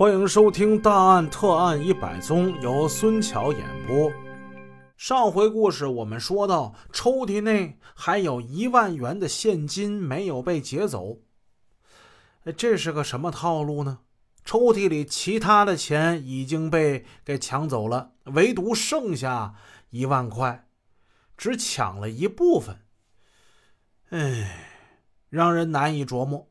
欢迎收听《大案特案一百宗》，由孙桥演播。上回故事我们说到，抽屉内还有一万元的现金没有被劫走。这是个什么套路呢？抽屉里其他的钱已经被给抢走了，唯独剩下一万块，只抢了一部分。哎，让人难以琢磨。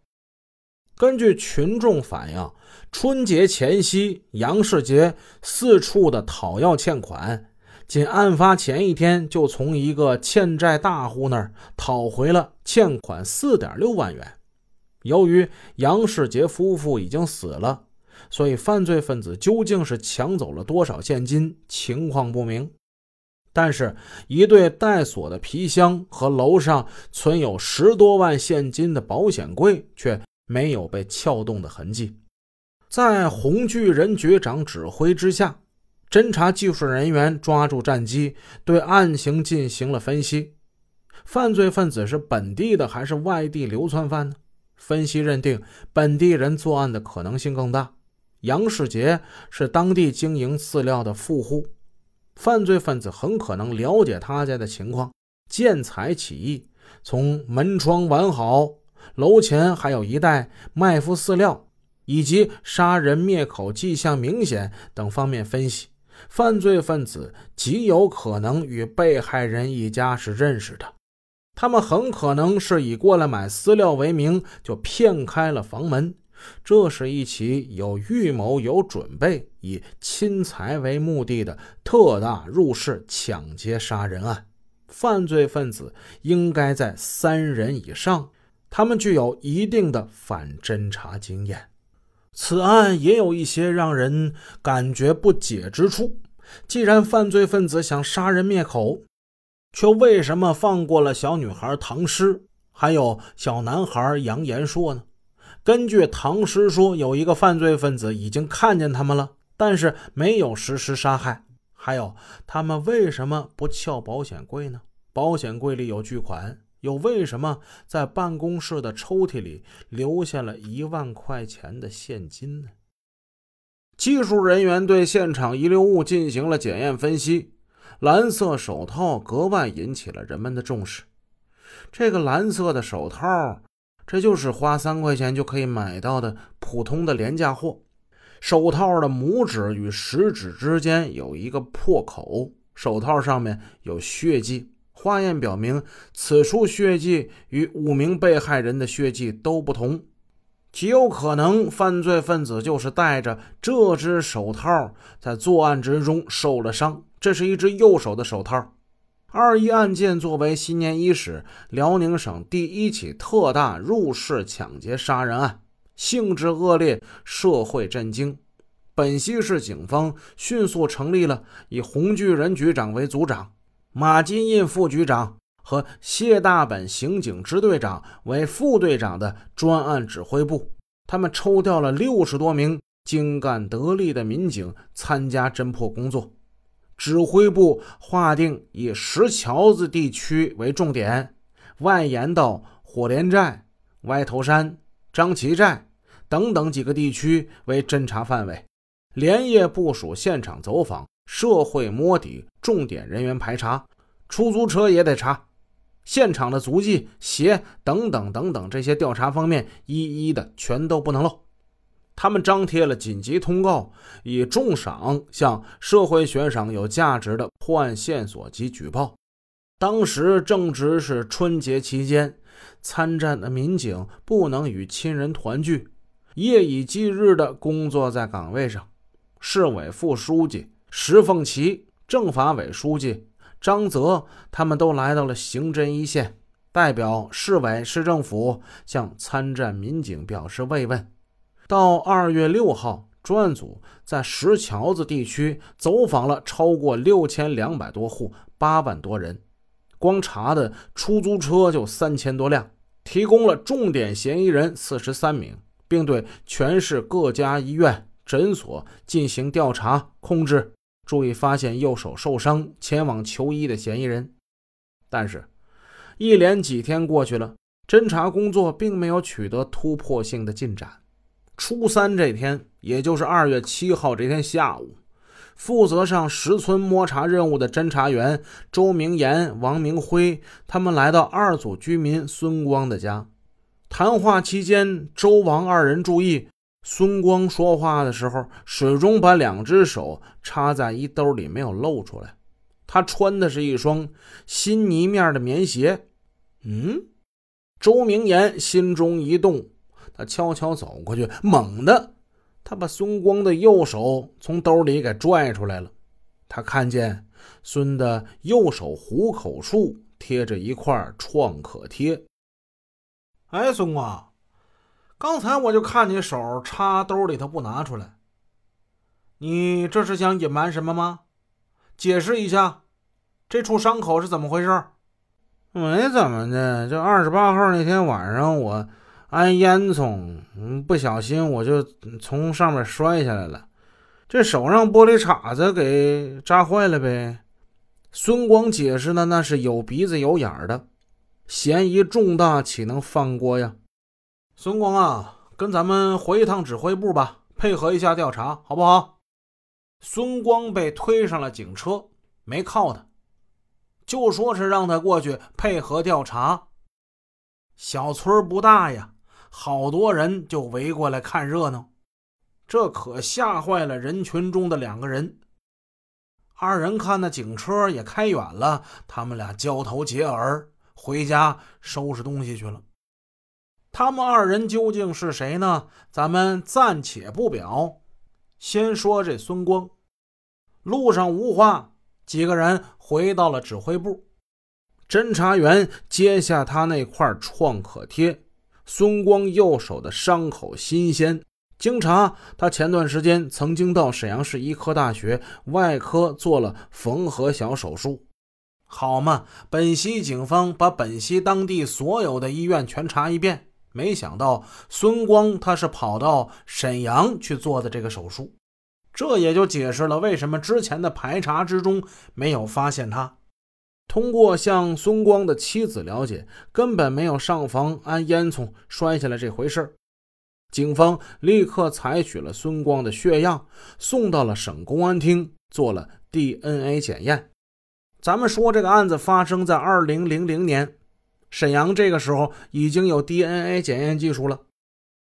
根据群众反映，春节前夕，杨世杰四处的讨要欠款，仅案发前一天就从一个欠债大户那儿讨回了欠款四点六万元。由于杨世杰夫妇已经死了，所以犯罪分子究竟是抢走了多少现金，情况不明。但是，一对带锁的皮箱和楼上存有十多万现金的保险柜却。没有被撬动的痕迹，在红巨人局长指挥之下，侦查技术人员抓住战机，对案情进行了分析。犯罪分子是本地的还是外地流窜犯呢？分析认定，本地人作案的可能性更大。杨世杰是当地经营饲料的富户，犯罪分子很可能了解他家的情况，见财起意，从门窗完好。楼前还有一袋麦麸饲料，以及杀人灭口迹象明显等方面分析，犯罪分子极有可能与被害人一家是认识的。他们很可能是以过来买饲料为名，就骗开了房门。这是一起有预谋、有准备、以侵财为目的的特大入室抢劫杀人案。犯罪分子应该在三人以上。他们具有一定的反侦查经验，此案也有一些让人感觉不解之处。既然犯罪分子想杀人灭口，却为什么放过了小女孩唐诗，还有小男孩杨延硕呢？根据唐诗说，有一个犯罪分子已经看见他们了，但是没有实施杀害。还有，他们为什么不撬保险柜呢？保险柜里有巨款。又为什么在办公室的抽屉里留下了一万块钱的现金呢？技术人员对现场遗留物进行了检验分析，蓝色手套格外引起了人们的重视。这个蓝色的手套，这就是花三块钱就可以买到的普通的廉价货。手套的拇指与食指之间有一个破口，手套上面有血迹。化验表明，此处血迹与五名被害人的血迹都不同，极有可能犯罪分子就是戴着这只手套在作案之中受了伤。这是一只右手的手套。二一案件作为新年伊始辽宁省第一起特大入室抢劫杀人案，性质恶劣，社会震惊。本溪市警方迅速成立了以红巨人局长为组长。马金印副局长和谢大本刑警支队长为副队长的专案指挥部，他们抽调了六十多名精干得力的民警参加侦破工作。指挥部划定以石桥子地区为重点，外延到火连寨、歪头山、张旗寨等等几个地区为侦查范围，连夜部署现场走访。社会摸底，重点人员排查，出租车也得查，现场的足迹、鞋等等等等，这些调查方面一一的全都不能漏。他们张贴了紧急通告，以重赏向社会悬赏有价值的破案线索及举报。当时正值是春节期间，参战的民警不能与亲人团聚，夜以继日的工作在岗位上。市委副书记。石凤奇、政法委书记张泽，他们都来到了刑侦一线，代表市委市政府向参战民警表示慰问。到二月六号，专案组在石桥子地区走访了超过六千两百多户，八万多人，光查的出租车就三千多辆，提供了重点嫌疑人四十三名，并对全市各家医院、诊所进行调查控制。注意发现右手受伤前往求医的嫌疑人，但是，一连几天过去了，侦查工作并没有取得突破性的进展。初三这天，也就是二月七号这天下午，负责上石村摸查任务的侦查员周明岩、王明辉他们来到二组居民孙光的家。谈话期间，周王二人注意，孙光说话的时候始终把两只手插在衣兜里，没有露出来。他穿的是一双新泥面的棉鞋。嗯，周明言心中一动，他悄悄走过去，猛地，他把孙光的右手从兜里给拽出来了。他看见孙的右手虎口处贴着一块创可贴。哎，孙光，刚才我就看你手插兜里头不拿出来，你这是想隐瞒什么吗？解释一下，这处伤口是怎么回事？没怎么的，就二十八号那天晚上，我安烟囱，不小心我就从上面摔下来了，这手上玻璃碴子给扎坏了呗。孙光解释的，那是有鼻子有眼的，嫌疑重大，岂能放过呀？孙光啊，跟咱们回一趟指挥部吧，配合一下调查，好不好？孙光被推上了警车，没铐他。就说是让他过去配合调查。小村不大呀，好多人就围过来看热闹，这可吓坏了人群中的两个人。二人看那警车也开远了，他们俩交头接耳，回家收拾东西去了。他们二人究竟是谁呢？咱们暂且不表，先说这孙光。路上无话。几个人回到了指挥部，侦查员揭下他那块创可贴，孙光右手的伤口新鲜。经查，他前段时间曾经到沈阳市医科大学外科做了缝合小手术。好嘛，本溪警方把本溪当地所有的医院全查一遍，没想到孙光他是跑到沈阳去做的这个手术。这也就解释了为什么之前的排查之中没有发现他。通过向孙光的妻子了解，根本没有上房安烟囱摔下来这回事警方立刻采取了孙光的血样，送到了省公安厅做了 DNA 检验。咱们说这个案子发生在二零零零年，沈阳这个时候已经有 DNA 检验技术了。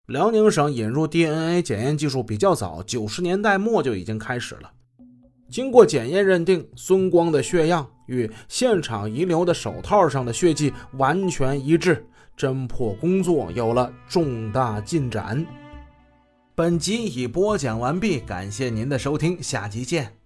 辽宁省引入 DNA 检验技术比较早，九十年代末就已经开始了。经过检验认定，孙光的血样与现场遗留的手套上的血迹完全一致，侦破工作有了重大进展。本集已播讲完毕，感谢您的收听，下集见。